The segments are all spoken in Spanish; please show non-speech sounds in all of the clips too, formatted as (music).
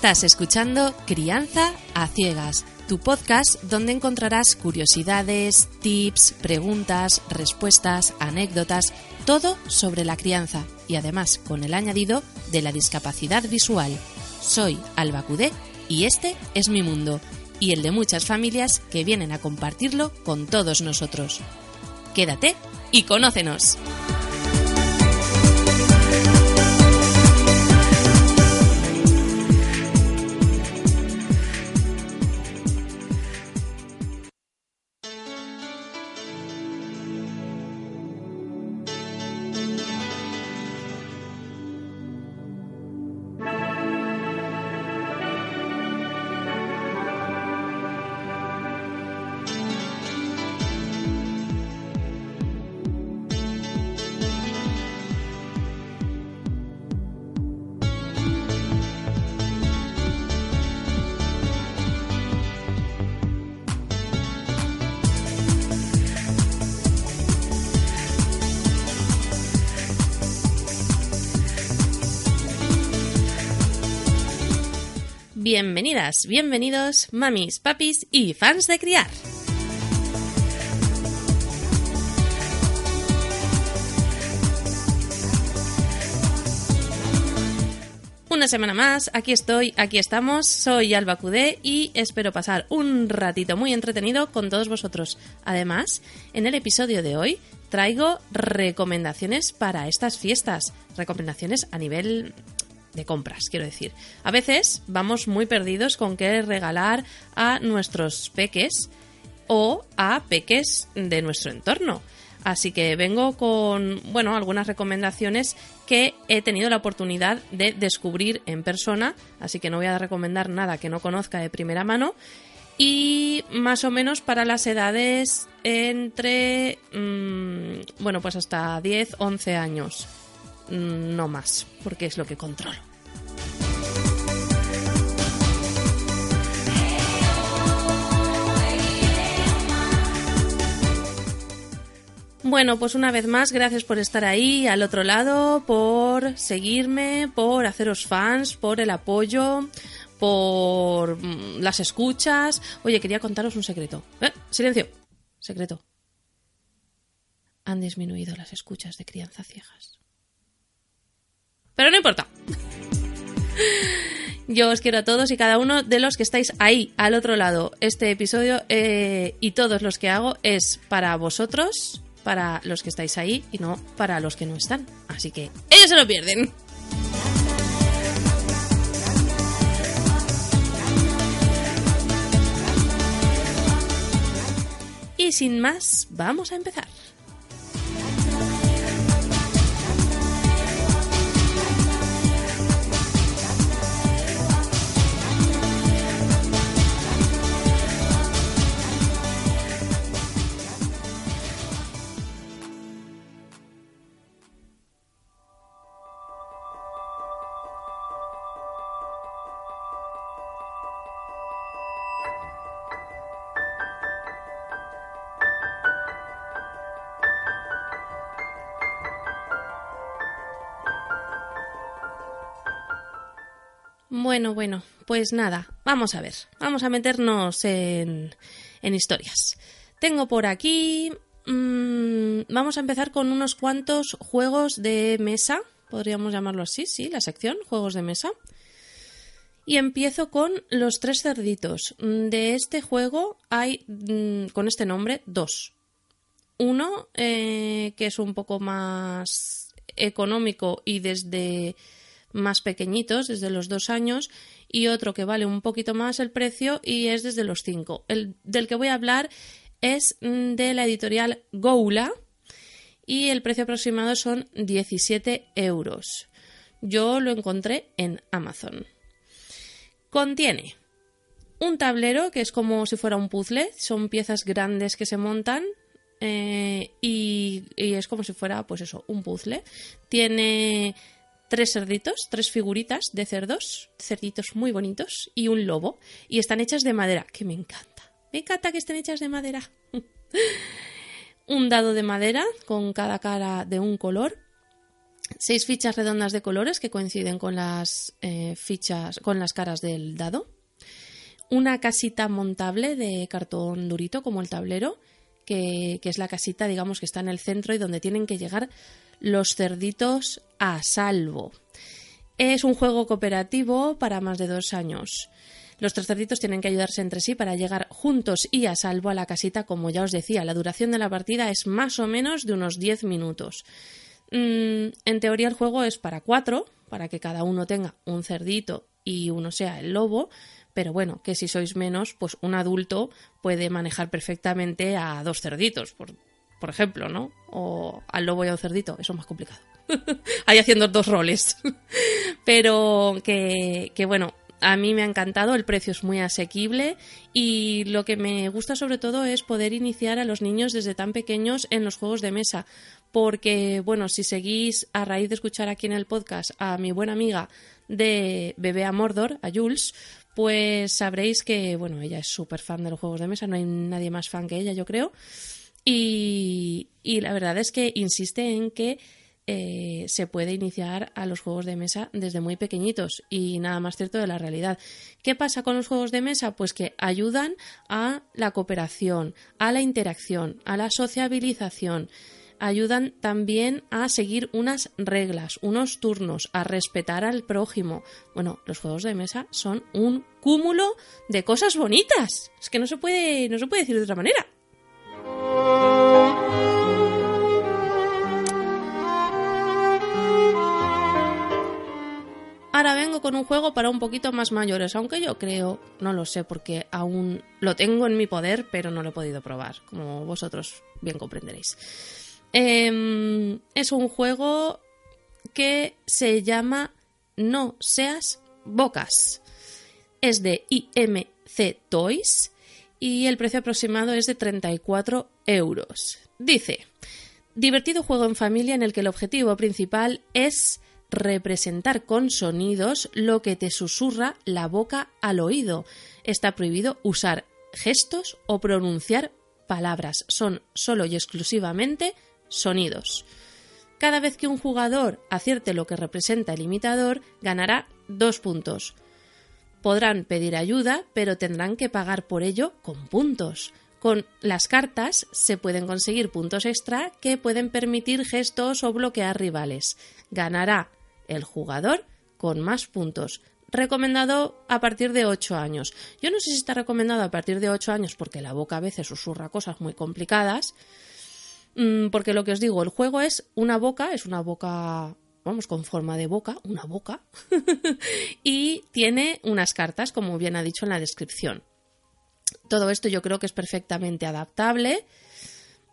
Estás escuchando Crianza a Ciegas, tu podcast donde encontrarás curiosidades, tips, preguntas, respuestas, anécdotas, todo sobre la crianza y además con el añadido de la discapacidad visual. Soy Alba Cudé y este es mi mundo y el de muchas familias que vienen a compartirlo con todos nosotros. Quédate y conócenos. Bienvenidas, bienvenidos, mamis, papis y fans de criar. Una semana más, aquí estoy, aquí estamos, soy Alba Cudé y espero pasar un ratito muy entretenido con todos vosotros. Además, en el episodio de hoy traigo recomendaciones para estas fiestas, recomendaciones a nivel de compras, quiero decir. A veces vamos muy perdidos con qué regalar a nuestros peques o a peques de nuestro entorno. Así que vengo con, bueno, algunas recomendaciones que he tenido la oportunidad de descubrir en persona, así que no voy a recomendar nada que no conozca de primera mano. Y más o menos para las edades entre, mm, bueno, pues hasta 10, 11 años. Mm, no más, porque es lo que controlo. Bueno, pues una vez más, gracias por estar ahí al otro lado, por seguirme, por haceros fans, por el apoyo, por mm, las escuchas. Oye, quería contaros un secreto. ¿Eh? Silencio. Secreto. Han disminuido las escuchas de crianza ciegas. Pero no importa. (laughs) Yo os quiero a todos y cada uno de los que estáis ahí, al otro lado. Este episodio eh, y todos los que hago es para vosotros, para los que estáis ahí y no para los que no están. Así que ellos se lo pierden. Y sin más, vamos a empezar. Bueno, bueno, pues nada, vamos a ver, vamos a meternos en, en historias. Tengo por aquí, mm, vamos a empezar con unos cuantos juegos de mesa, podríamos llamarlo así, sí, la sección, juegos de mesa. Y empiezo con los tres cerditos. De este juego hay, mm, con este nombre, dos. Uno, eh, que es un poco más económico y desde más pequeñitos, desde los dos años, y otro que vale un poquito más el precio y es desde los cinco. El del que voy a hablar es mm, de la editorial Goula y el precio aproximado son 17 euros. Yo lo encontré en Amazon. Contiene un tablero que es como si fuera un puzzle, son piezas grandes que se montan eh, y, y, es como si fuera, pues eso, un puzzle. Tiene tres cerditos, tres figuritas de cerdos, cerditos muy bonitos, y un lobo. Y están hechas de madera, que me encanta. Me encanta que estén hechas de madera. (laughs) un dado de madera con cada cara de un color. seis fichas redondas de colores que coinciden con las eh, fichas, con las caras del dado, una casita montable de cartón durito como el tablero, que, es la casita, digamos, que está en el centro y donde tienen que llegar los cerditos a salvo. Es un juego cooperativo para más de dos años. Los tres cerditos tienen que ayudarse entre sí para llegar juntos y a salvo a la casita, como ya os decía. La duración de la partida es más o menos de unos 10 minutos. Mm, en teoría el juego es para cuatro, para que cada uno tenga un cerdito y uno sea el lobo, pero bueno, que si sois menos, pues un adulto puede manejar perfectamente a dos cerditos, por, por ejemplo, ¿no? O al lobo y a un cerdito, eso es más complicado. (laughs) Ahí haciendo dos roles. (laughs) pero que, que bueno, a mí me ha encantado, el precio es muy asequible y lo que me gusta sobre todo es poder iniciar a los niños desde tan pequeños en los juegos de mesa, porque, bueno, si seguís a raíz de escuchar aquí en el podcast a mi buena amiga de Bebé a Mordor, a Jules, pues sabréis que, bueno, ella es súper fan de los juegos de mesa, no hay nadie más fan que ella, yo creo. Y, y la verdad es que insiste en que eh, se puede iniciar a los juegos de mesa desde muy pequeñitos y nada más cierto de la realidad. ¿Qué pasa con los juegos de mesa? Pues que ayudan a la cooperación, a la interacción, a la sociabilización ayudan también a seguir unas reglas, unos turnos, a respetar al prójimo. Bueno, los juegos de mesa son un cúmulo de cosas bonitas. Es que no se puede, no se puede decir de otra manera. Ahora vengo con un juego para un poquito más mayores, aunque yo creo, no lo sé, porque aún lo tengo en mi poder, pero no lo he podido probar, como vosotros bien comprenderéis. Em, es un juego que se llama No seas bocas. Es de IMC Toys y el precio aproximado es de 34 euros. Dice, divertido juego en familia en el que el objetivo principal es representar con sonidos lo que te susurra la boca al oído. Está prohibido usar gestos o pronunciar palabras. Son solo y exclusivamente sonidos. Cada vez que un jugador acierte lo que representa el imitador, ganará dos puntos. Podrán pedir ayuda, pero tendrán que pagar por ello con puntos. Con las cartas se pueden conseguir puntos extra que pueden permitir gestos o bloquear rivales. Ganará el jugador con más puntos. Recomendado a partir de 8 años. Yo no sé si está recomendado a partir de 8 años porque la boca a veces susurra cosas muy complicadas. Mm, porque lo que os digo, el juego es una boca, es una boca, vamos, con forma de boca, una boca, (laughs) y tiene unas cartas, como bien ha dicho en la descripción. Todo esto yo creo que es perfectamente adaptable.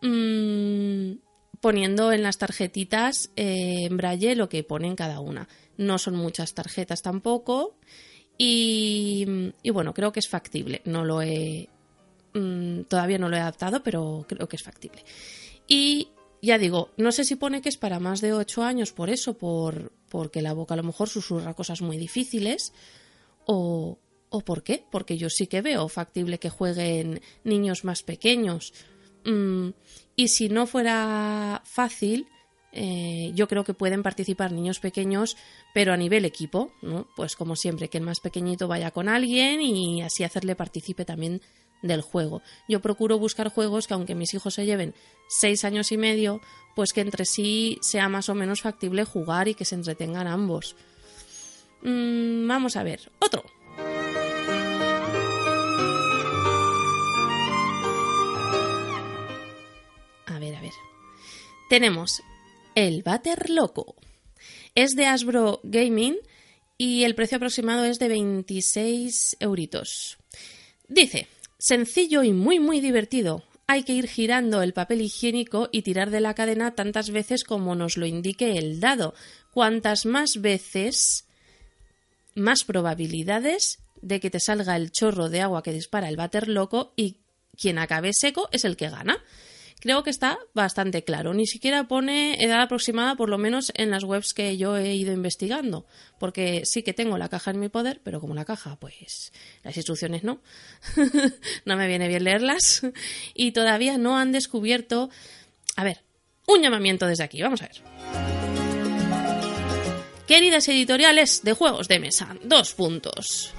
Mm, poniendo en las tarjetitas eh, en braille lo que pone en cada una. No son muchas tarjetas tampoco. Y, bueno, creo que es factible. No lo he. Mm, todavía no lo he adaptado, pero creo que es factible. Y ya digo, no sé si pone que es para más de 8 años por eso, por, porque la boca a lo mejor susurra cosas muy difíciles, o, o por qué, porque yo sí que veo factible que jueguen niños más pequeños. Mm, y si no fuera fácil, eh, yo creo que pueden participar niños pequeños, pero a nivel equipo, ¿no? Pues como siempre, que el más pequeñito vaya con alguien y así hacerle participe también del juego. Yo procuro buscar juegos que aunque mis hijos se lleven seis años y medio, pues que entre sí sea más o menos factible jugar y que se entretengan ambos. Mm, vamos a ver, otro. A ver, a ver. Tenemos el Bater Loco. Es de Asbro Gaming y el precio aproximado es de 26 euritos. Dice, Sencillo y muy muy divertido. Hay que ir girando el papel higiénico y tirar de la cadena tantas veces como nos lo indique el dado. Cuantas más veces, más probabilidades de que te salga el chorro de agua que dispara el váter loco y quien acabe seco es el que gana creo que está bastante claro. Ni siquiera pone edad aproximada, por lo menos en las webs que yo he ido investigando, porque sí que tengo la caja en mi poder, pero como la caja, pues las instrucciones no, (laughs) no me viene bien leerlas y todavía no han descubierto... A ver, un llamamiento desde aquí, vamos a ver. Queridas editoriales de juegos de mesa, dos puntos.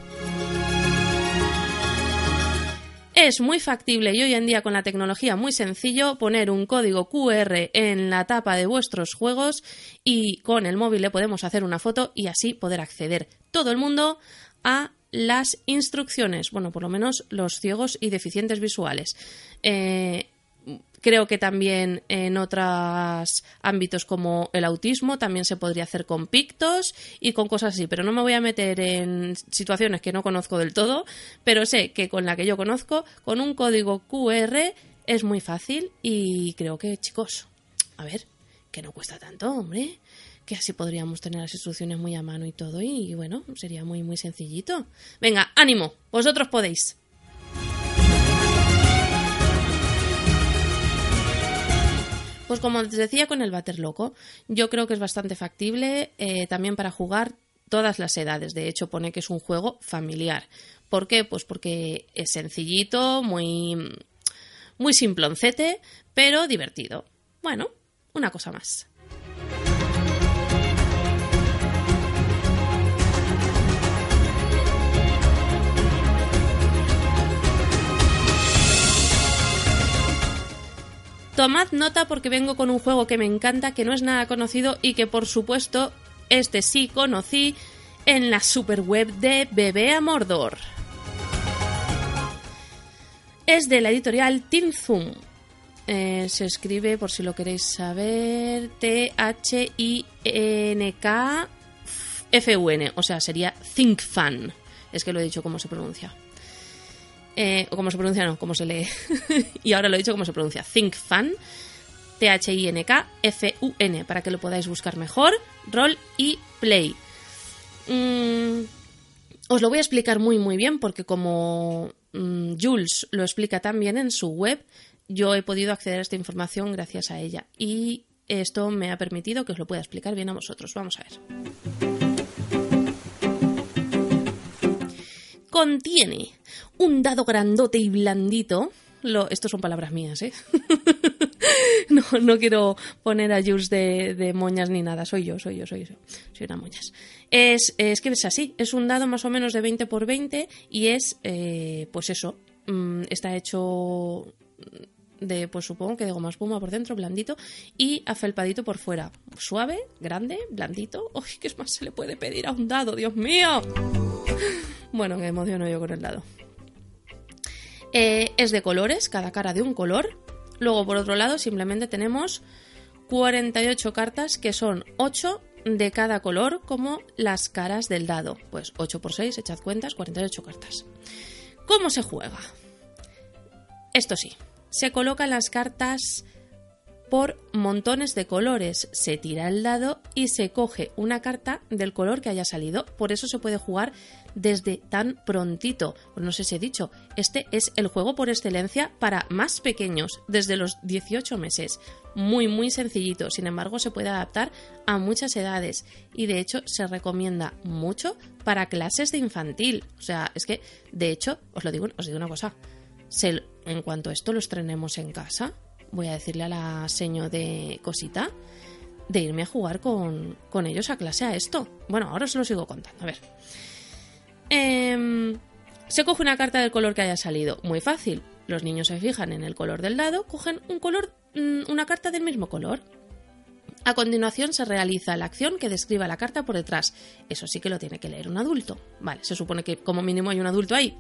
Es muy factible y hoy en día con la tecnología muy sencillo poner un código QR en la tapa de vuestros juegos y con el móvil le podemos hacer una foto y así poder acceder todo el mundo a las instrucciones, bueno, por lo menos los ciegos y deficientes visuales. Eh, Creo que también en otros ámbitos como el autismo también se podría hacer con pictos y con cosas así, pero no me voy a meter en situaciones que no conozco del todo, pero sé que con la que yo conozco, con un código QR es muy fácil y creo que, chicos, a ver, que no cuesta tanto, hombre, que así podríamos tener las instrucciones muy a mano y todo y bueno, sería muy muy sencillito. Venga, ánimo, vosotros podéis. Pues como les decía con el Bater Loco, yo creo que es bastante factible eh, también para jugar todas las edades. De hecho, pone que es un juego familiar. ¿Por qué? Pues porque es sencillito, muy, muy simploncete, pero divertido. Bueno, una cosa más. Tomad nota porque vengo con un juego que me encanta, que no es nada conocido y que por supuesto este sí conocí en la superweb de Bebé a Mordor. Es de la editorial Zoom. Eh, se escribe, por si lo queréis saber, T-H-I-N-K-F-U-N. O sea, sería Think Fun. Es que lo he dicho cómo se pronuncia. Eh, o como se pronuncia, no, como se lee. (laughs) y ahora lo he dicho como se pronuncia. Think Fun. T-H-I-N-K-F-U-N. Para que lo podáis buscar mejor. Roll y play. Mm, os lo voy a explicar muy, muy bien porque como mm, Jules lo explica tan bien en su web, yo he podido acceder a esta información gracias a ella. Y esto me ha permitido que os lo pueda explicar bien a vosotros. Vamos a ver. Contiene un dado grandote y blandito. Lo, estos son palabras mías, ¿eh? (laughs) no, no quiero poner a Jules de, moñas ni nada. Soy yo, soy yo, soy yo. Soy una moñas. Es, es que es así. Es un dado más o menos de 20 por 20 y es, eh, pues eso, mm, está hecho de, pues supongo que de goma espuma por dentro, blandito, y afelpadito por fuera. Suave, grande, blandito. ¡Uy, qué más se le puede pedir a un dado, Dios mío! Bueno, me emociono yo con el dado. Eh, es de colores, cada cara de un color. Luego, por otro lado, simplemente tenemos 48 cartas que son 8 de cada color, como las caras del dado. Pues 8 por 6, echad cuentas, 48 cartas. ¿Cómo se juega? Esto sí, se colocan las cartas por montones de colores. Se tira el dado y se coge una carta del color que haya salido. Por eso se puede jugar desde tan prontito. No sé si he dicho, este es el juego por excelencia para más pequeños, desde los 18 meses. Muy, muy sencillito. Sin embargo, se puede adaptar a muchas edades y de hecho se recomienda mucho para clases de infantil. O sea, es que, de hecho, os lo digo, os digo una cosa. en cuanto esto lo estrenemos en casa, voy a decirle a la seño de cosita de irme a jugar con, con ellos a clase a esto. Bueno, ahora os lo sigo contando. A ver. Em, se coge una carta del color que haya salido. Muy fácil. Los niños se fijan en el color del dado, cogen un color, mm, una carta del mismo color. A continuación se realiza la acción que describa la carta por detrás. Eso sí que lo tiene que leer un adulto. Vale, se supone que como mínimo hay un adulto ahí.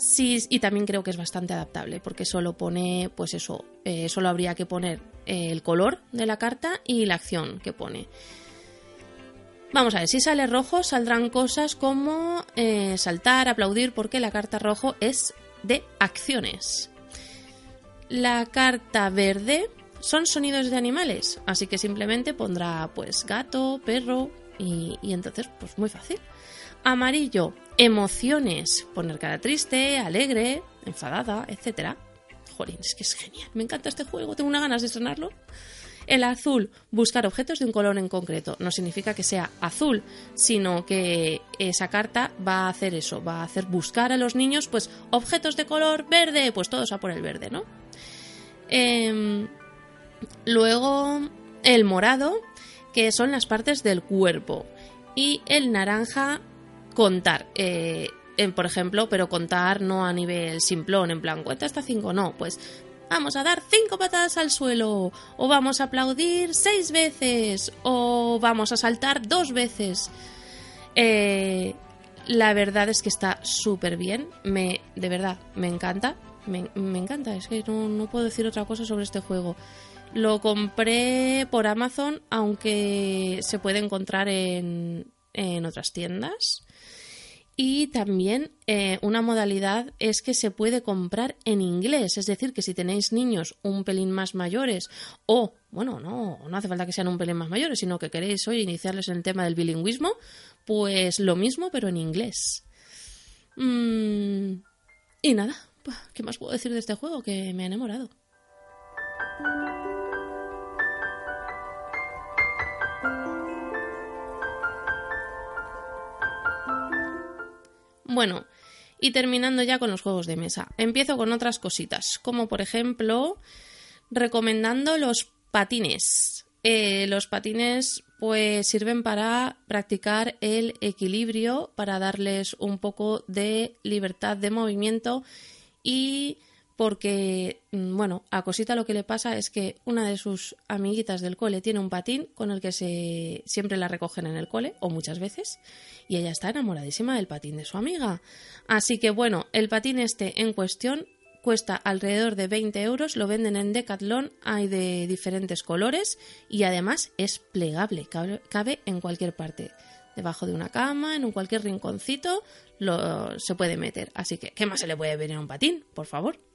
Sí, y también creo que es bastante adaptable, porque solo pone, pues eso, eh, solo habría que poner eh, el color de la carta y la acción que pone. Vamos a ver, si sale rojo saldrán cosas como eh, saltar, aplaudir, porque la carta rojo es de acciones. La carta verde son sonidos de animales, así que simplemente pondrá pues gato, perro y, y entonces pues muy fácil. Amarillo, emociones, poner cara triste, alegre, enfadada, etc. Jolín, es que es genial, me encanta este juego, tengo unas ganas de estrenarlo. El azul, buscar objetos de un color en concreto. No significa que sea azul, sino que esa carta va a hacer eso, va a hacer buscar a los niños, pues, objetos de color verde, pues todos a por el verde, ¿no? Em, luego, el morado que son las partes del cuerpo. Y el naranja, contar. Eh, por ejemplo, pero contar no a nivel simplón, en plan, cuenta hasta cinco, no, pues vamos a dar cinco patadas al suelo, o vamos a aplaudir seis veces, o vamos a saltar dos veces. Eh, la verdad es que está súper bien, me, de verdad, me encanta, me, encanta, es que no, puedo decir otra cosa sobre este juego. Lo compré por Amazon, aunque se puede encontrar en, en otras tiendas. Y también eh, una modalidad es que se puede comprar en inglés, es decir, que si tenéis niños un pelín más mayores o, bueno, no, no hace falta que sean un pelín más mayores, sino que queréis hoy iniciarles en el tema del bilingüismo, pues lo mismo pero en inglés. Mm, y nada, ¿qué más puedo decir de este juego? Que me ha enamorado. Bueno, y terminando ya con los juegos de mesa. Empiezo con otras cositas, como por ejemplo recomendando los patines. Eh, los patines pues sirven para practicar el equilibrio, para darles un poco de libertad de movimiento y porque, mm, bueno, a Cosita lo que le pasa es que una de sus amiguitas del cole tiene un patín con el que se siempre la recogen en el cole, o muchas veces, y ella está enamoradísima del patín de su amiga. Así que, bueno, el patín este en cuestión cuesta alrededor de 20 euros, lo venden en Decathlon, hay de diferentes colores y además es plegable, cabe, en cualquier parte. Debajo de una cama, en un cualquier rinconcito, lo, se puede meter. Así que, ¿qué más se le puede venir a un patín? Por favor.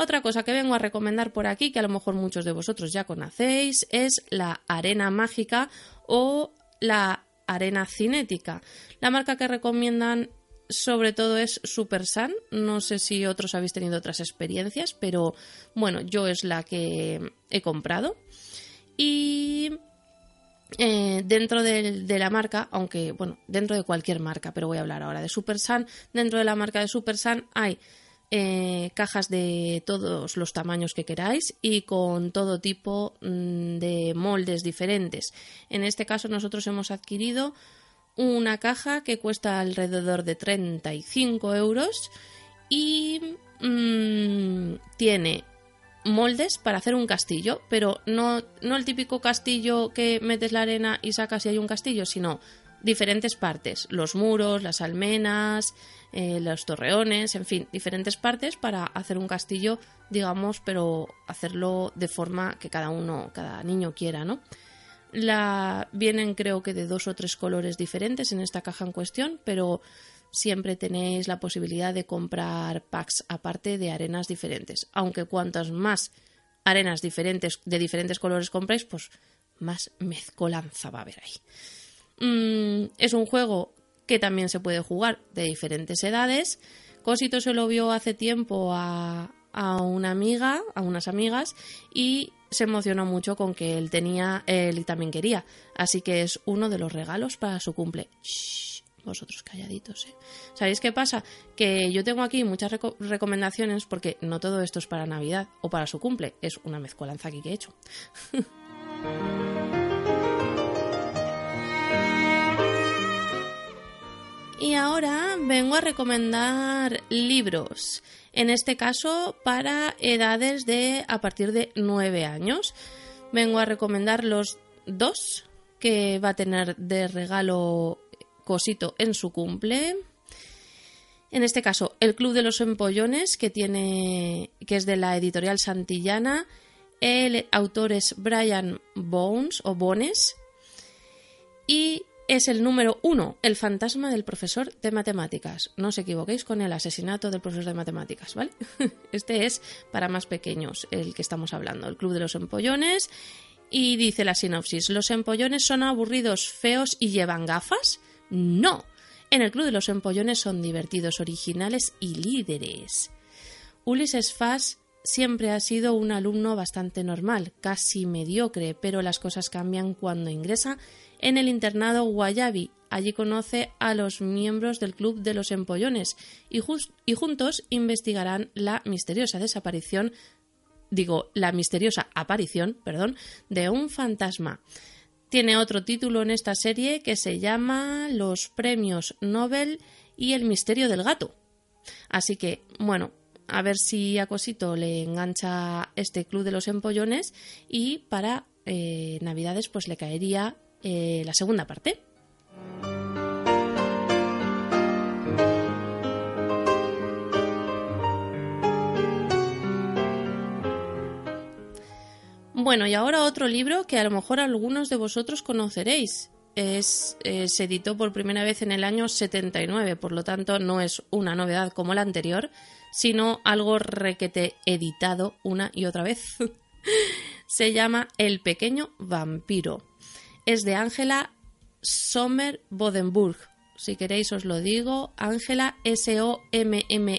Otra cosa que vengo a recomendar por aquí, que a lo mejor muchos de vosotros ya conocéis, es la arena mágica o la arena cinética. La marca que recomiendan sobre todo es Super Sun. No sé si otros habéis tenido otras experiencias, pero bueno, yo es la que he comprado. Y eh, dentro de, la marca, aunque bueno, dentro de cualquier marca, pero voy a hablar ahora de Super Sun, dentro de la marca de Super Sun hay eh, cajas de todos los tamaños que queráis y con todo tipo mm, de moldes diferentes. En este caso nosotros hemos adquirido una caja que cuesta alrededor de 35 euros y mm, tiene moldes para hacer un castillo, pero no, no el típico castillo que metes la arena y sacas y hay un castillo, sino diferentes partes, los muros, las almenas, eh, los torreones, en fin, diferentes partes para hacer un castillo, digamos, pero hacerlo de forma que cada uno, cada niño quiera, ¿no? La, vienen creo que de dos o tres colores diferentes en esta caja en cuestión, pero siempre tenéis la posibilidad de comprar packs aparte de arenas diferentes. Aunque cuantas más arenas diferentes de diferentes colores compréis, pues más mezcolanza va a haber ahí. Mm, es un juego que también se puede jugar de diferentes edades. Cosito se lo vio hace tiempo a, una amiga, a unas amigas, y se emocionó mucho con que él tenía, él también quería. Así que es uno de los regalos para su cumple. vosotros calladitos, ¿eh? ¿Sabéis qué pasa? Que yo tengo aquí muchas recomendaciones porque no todo esto es para Navidad o para su cumple, es una mezcolanza aquí que he hecho. (laughs) Y ahora vengo a recomendar libros, en este caso para edades de a partir de 9 años. Vengo a recomendar los dos que va a tener de regalo Cosito en su cumple. En este caso, El Club de los Empollones, que tiene que es de la editorial Santillana. El autor es Brian Bones o Bones. Y es el número uno, el fantasma del profesor de matemáticas. No os equivoquéis con el asesinato del profesor de matemáticas, ¿vale? (laughs) Este es para más pequeños, el que estamos hablando, el Club de los Empollones. Y dice la sinopsis, ¿los empollones son aburridos, feos y llevan gafas? No. En el Club de los Empollones son divertidos, originales y líderes. Ulises Fass siempre ha sido un alumno bastante normal, casi mediocre, pero las cosas cambian cuando ingresa en el internado Guayabi, allí conoce a los miembros del Club de los Empollones y, juntos investigarán la misteriosa desaparición, digo, la misteriosa aparición, perdón, de un fantasma. Tiene otro título en esta serie que se llama Los Premios Nobel y el Misterio del Gato. Así que, bueno, a ver si a Cosito le engancha este Club de los Empollones y para eh, Navidades pues le caería eh, la segunda parte. Bueno, y ahora otro libro que a lo mejor algunos de vosotros conoceréis. Es, eh, se editó por primera vez en el año 79, por lo tanto no es una novedad como la anterior, sino algo requete editado una y otra vez. (laughs) se llama El pequeño vampiro. Es de Ángela Sommer Bodenburg. Si queréis os lo digo, Ángela S-O-M-M-E-R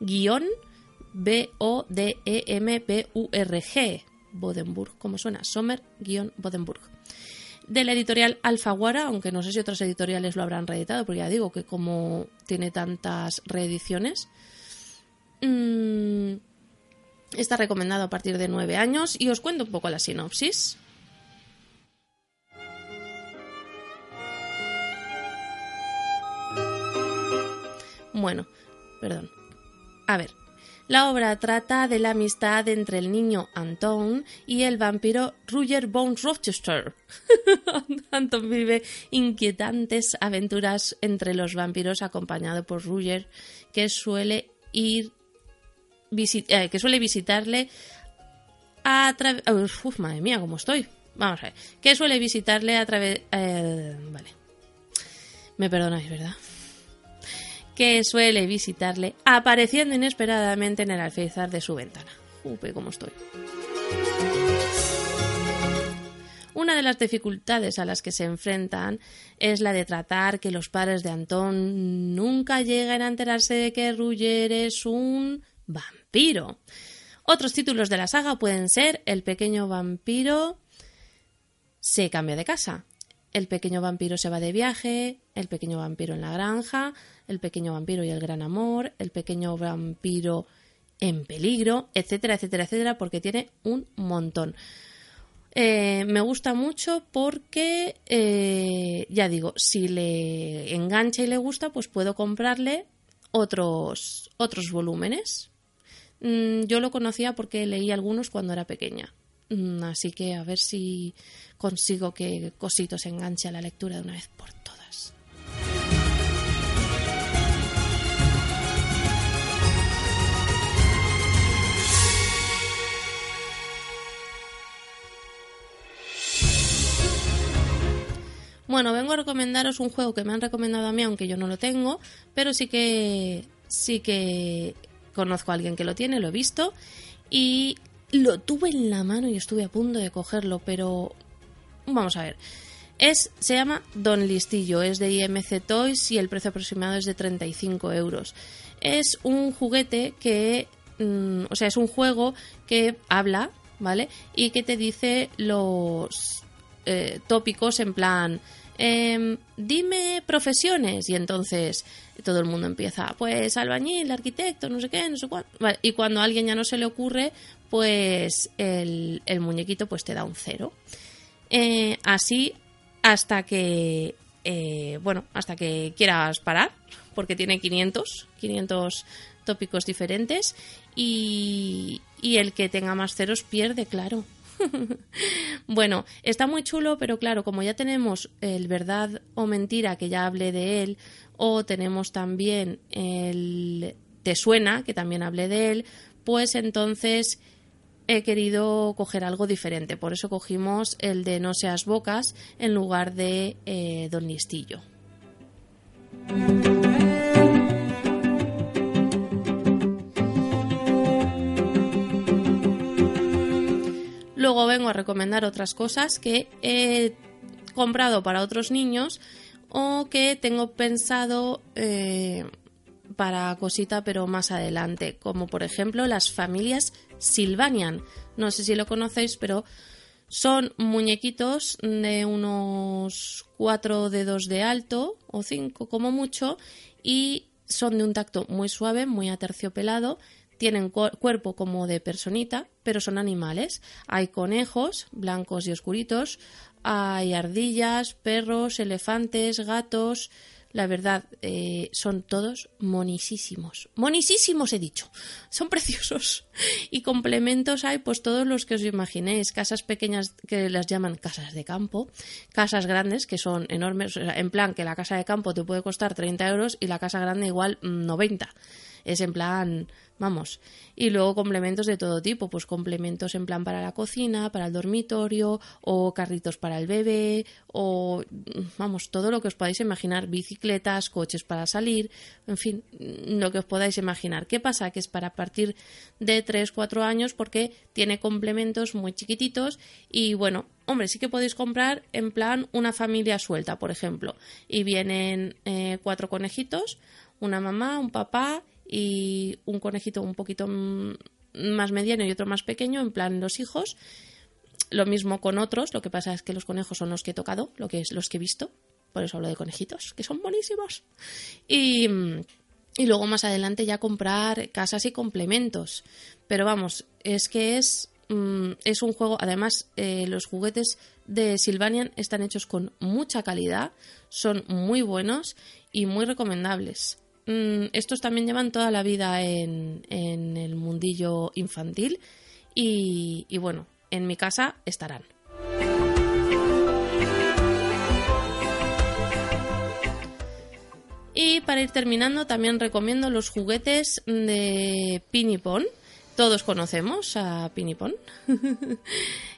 guion B-O-D-E-M-B-U-R-G. Bodenburg, como suena, Sommer guion Bodenburg. De la editorial Alfaguara, aunque no sé si otras editoriales lo habrán reeditado, porque ya digo que como tiene tantas reediciones. Mmm, Está recomendado a partir de 9 años y os cuento un poco la sinopsis. Bueno, perdón. A ver, la obra trata de la amistad entre el niño Anton y el vampiro Roger Bones Rochester. (laughs) Anton vive inquietantes aventuras entre los vampiros acompañado por Roger, que suele ir eh, que suele visitarle a través... Uf, madre mía, cómo estoy. Vamos a ver. Que suele visitarle a través... Eh, vale. Me perdonáis, ¿verdad? Que suele visitarle apareciendo inesperadamente en el alféizar de su ventana. Upe, cómo estoy. Una de las dificultades a las que se enfrentan es la de tratar que los padres de Antón nunca lleguen a enterarse de que Ruger es un vampiro. Otros títulos de la saga pueden ser El pequeño vampiro se cambia de casa, El pequeño vampiro se va de viaje, El pequeño vampiro en la granja, El pequeño vampiro y el gran amor, El pequeño vampiro en peligro, etcétera, etcétera, etcétera, porque tiene un montón. Eh, me gusta mucho porque, eh, ya digo, si le engancha y le gusta, pues puedo comprarle otros, otros volúmenes. Mm, yo lo conocía porque leí algunos cuando era pequeña. Mm, así que a ver si consigo que Cosito se enganche a la lectura de una vez por todas. Bueno, vengo a recomendaros un juego que me han recomendado a mí, aunque yo no lo tengo, pero sí que sí que conozco a alguien que lo tiene, lo he visto y lo tuve en la mano y estuve a punto de cogerlo, pero vamos a ver. Es, se llama Don Listillo, es de IMC Toys y el precio aproximado es de 35 euros. Es un juguete que, mm, o sea, es un juego que habla, ¿vale? Y que te dice los eh, tópicos en plan, Em, dime profesiones y entonces todo el mundo empieza, pues albañil, arquitecto, no sé qué, no sé cuánto. y cuando a alguien ya no se le ocurre, pues el, muñequito pues te da un cero. Eh, así hasta que, eh, bueno, hasta que quieras parar, porque tiene 500, 500 tópicos diferentes y, y el que tenga más ceros pierde, claro. (laughs) bueno, está muy chulo, pero claro, como ya tenemos el verdad o mentira, que ya hablé de él, o tenemos también el te suena, que también hablé de él, pues entonces he querido coger algo diferente. Por eso cogimos el de No seas bocas en lugar de eh, Don Listillo. Luego vengo a recomendar otras cosas que he comprado para otros niños o que tengo pensado eh, para cosita pero más adelante, como por ejemplo las familias Silvanian. No sé si lo conocéis, pero Son muñequitos de unos cuatro dedos de alto o cinco como mucho y son de un tacto muy suave, muy aterciopelado. Tienen cuerpo como de personita, pero son animales. Hay conejos, blancos y oscuritos. Hay ardillas, perros, elefantes, gatos, la verdad, eh, son todos monisísimos. Monisísimos he dicho. Son (laughs) preciosos. Y complementos hay, pues todos los que os imaginéis. Casas pequeñas que las llaman casas de campo. Casas grandes que son enormes. en plan, que la casa de campo te puede costar 30 euros y la casa grande igual 90. Es en plan, vamos. Y luego complementos de todo tipo, pues complementos en plan para la cocina, para el dormitorio, o carritos para el bebé, o vamos, todo lo que os podáis imaginar, bicicletas, coches para salir, en fin, lo que os podáis imaginar. ¿Qué pasa? Que es para partir de 3, 4 años porque tiene complementos muy chiquititos y bueno, hombre, sí que podéis comprar en plan una familia suelta, por ejemplo, y vienen eh, cuatro conejitos, una mamá, un papá y un conejito un poquito más mediano y otro más pequeño, en plan los hijos. Lo mismo con otros, lo que pasa es que los conejos son los que he tocado, lo que es los que he visto, por eso hablo de conejitos, que son buenísimos. Y, y luego más adelante ya comprar casas y complementos. Pero vamos, es que es, mm, es un juego, además eh, los juguetes de Sylvanian están hechos con mucha calidad, son muy buenos y muy recomendables. Mm, estos también llevan toda la vida en, el mundillo infantil y, bueno, en mi casa estarán. Y para ir terminando, también recomiendo los juguetes de Pinipon todos conocemos a Pinipón. (laughs)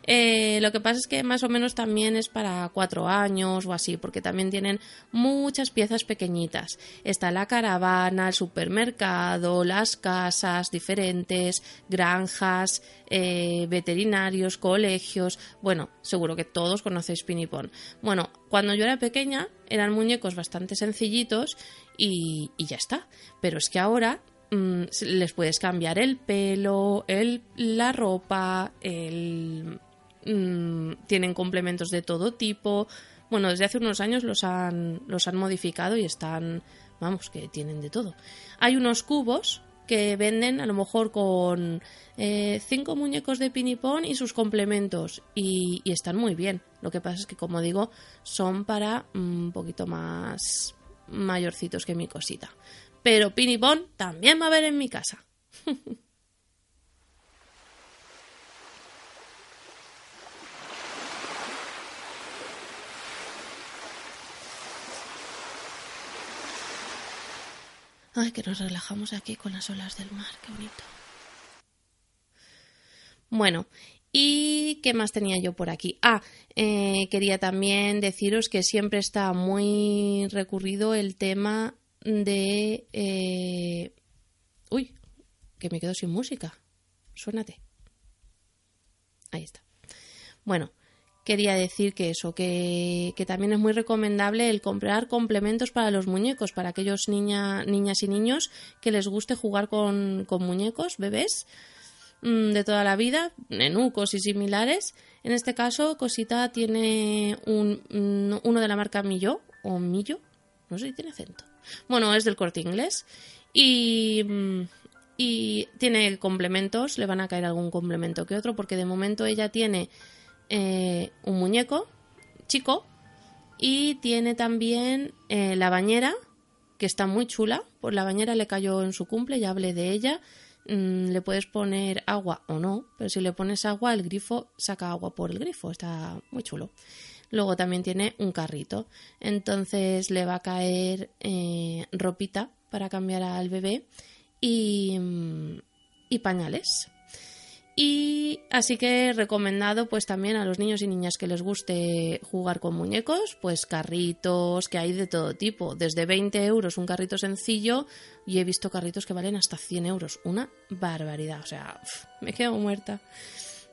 Eh, lo que pasa es que más o menos también es para cuatro años o así, porque también tienen muchas piezas pequeñitas. Está la caravana, el supermercado, las casas diferentes, granjas, eh, veterinarios, colegios. Bueno, seguro que todos conocéis Pinipón. Bueno, cuando yo era pequeña eran muñecos bastante sencillitos y, y ya está. Pero es que ahora Mm, les puedes cambiar el pelo, el, la ropa, el, mm, tienen complementos de todo tipo. Bueno, desde hace unos años los han, los han modificado y están, vamos, que tienen de todo. Hay unos cubos que venden a lo mejor con eh, cinco muñecos de pinipón y sus complementos y, y, están muy bien. Lo que pasa es que, como digo, son para un poquito más mayorcitos que mi cosita pero Pinipón también va a haber en mi casa. (laughs) Ay, que nos relajamos aquí con las olas del mar, qué bonito. Bueno, ¿y qué más tenía yo por aquí? Ah, eh, quería también deciros que siempre está muy recurrido el tema de... Eh, uy, que me quedo sin música. Suénate. Ahí está. Bueno, quería decir que eso, que, también es muy recomendable el comprar complementos para los muñecos, para aquellos niña, niñas y niños que les guste jugar con, con muñecos, bebés mm, de toda la vida, nenucos y similares. En este caso, Cosita tiene un, mm, uno de la marca Millo, o Millo, no sé si tiene acento. Bueno, es del corte inglés. Y, mm, y tiene complementos, le van a caer algún complemento que otro, porque de momento ella tiene eh, un muñeco chico y tiene también eh, la bañera, que está muy chula. Pues la bañera le cayó en su cumple, ya hablé de ella. Mm, le puedes poner agua o no, pero si le pones agua, el grifo saca agua por el grifo, está muy chulo. Luego también tiene un carrito. Entonces le va a caer eh, ropita para cambiar al bebé y, mm, y pañales. Y así que recomendado pues también a los niños y niñas que les guste jugar con muñecos, pues carritos que hay de todo tipo, desde 20 euros un carrito sencillo y he visto carritos que valen hasta 100 euros, una barbaridad, o sea, me quedo muerta.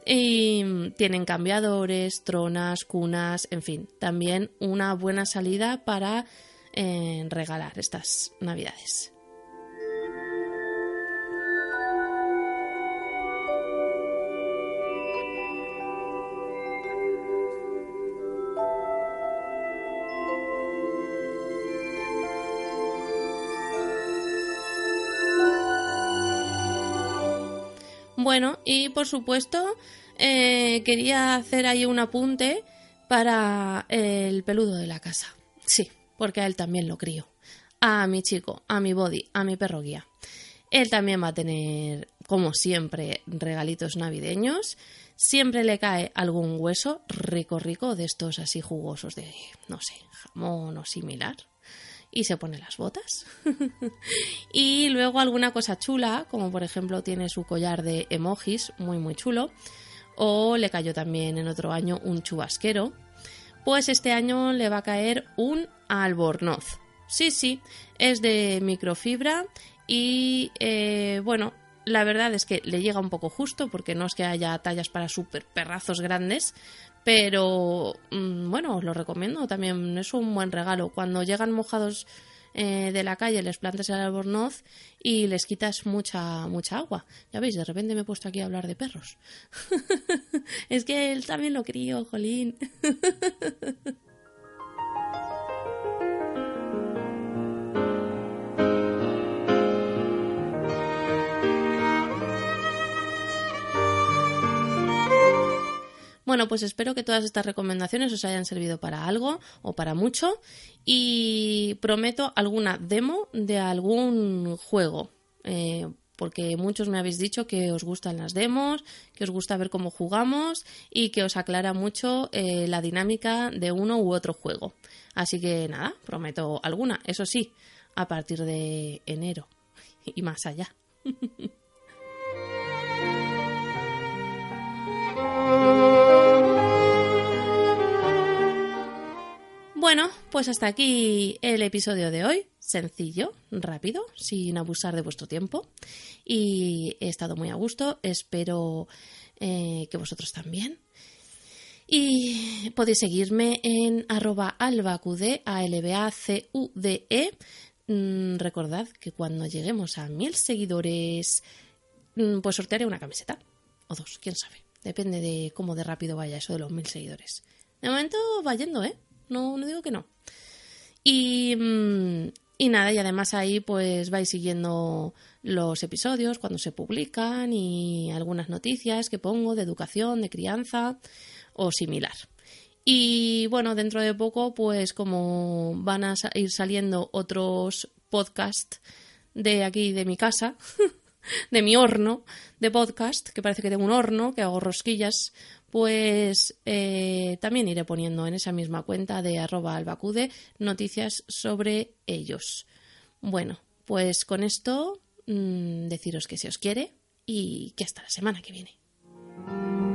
Y tienen cambiadores, tronas, cunas, en fin, también una buena salida para eh, regalar estas navidades. Bueno, y por supuesto, eh, quería hacer ahí un apunte para el peludo de la casa. Sí, porque a él también lo crío. A mi chico, a mi body, a mi perro guía. Él también va a tener, como siempre, regalitos navideños. Siempre le cae algún hueso rico, rico, de estos así jugosos de, no sé, jamón o similar. Y se pone las botas. (laughs) y luego alguna cosa chula, como por ejemplo tiene su collar de emojis, muy, muy chulo. O le cayó también en otro año un chubasquero. Pues este año le va a caer un albornoz. Sí, sí, es de microfibra y eh, bueno, la verdad es que le llega un poco justo porque no es que haya tallas para super perrazos grandes, pero mm, bueno, os lo recomiendo también, es un buen regalo. Cuando llegan mojados eh, de la calle les plantas el albornoz y les quitas mucha, mucha agua. Ya veis, de repente me he puesto aquí a hablar de perros. (laughs) es que él también lo crío, jolín. (laughs) Bueno, pues espero que todas estas recomendaciones os hayan servido para algo o para mucho y prometo alguna demo de algún juego. Eh, porque muchos me habéis dicho que os gustan las demos, que os gusta ver cómo jugamos y que os aclara mucho eh, la dinámica de uno u otro juego. Así que nada, prometo alguna, eso sí, a partir de enero y más allá. (laughs) Bueno, pues hasta aquí el episodio de hoy. Sencillo, rápido, sin abusar de vuestro tiempo. Y he estado muy a gusto. Espero eh, que vosotros también. Y podéis seguirme en arroba albacude, a l b a c u d e mm, recordad que cuando lleguemos a mil seguidores, mm, pues sortearé una camiseta. O dos, quién sabe. Depende de cómo de rápido vaya eso de los mil seguidores. De momento va yendo, ¿eh? No, no digo que no. Y, mm, y nada, y además ahí pues vais siguiendo los episodios cuando se publican y algunas noticias que pongo de educación, de crianza o similar. Y bueno, dentro de poco, pues como van a ir saliendo otros podcasts de aquí, de mi casa, (laughs) de mi horno de podcast, que parece que tengo un horno, que hago rosquillas, pues eh, también iré poniendo en esa misma cuenta de arroba albacude noticias sobre ellos. Bueno, pues con esto mm, deciros que se os quiere y que hasta la semana que viene.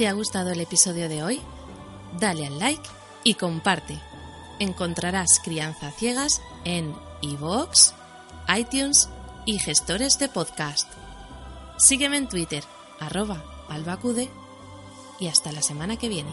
¿Te ha gustado el episodio de hoy? Dale al like y comparte. Encontrarás Crianza Ciegas en iVoox, iTunes y gestores de podcast. Sígueme en Twitter, arroba albacude, y hasta la semana que viene.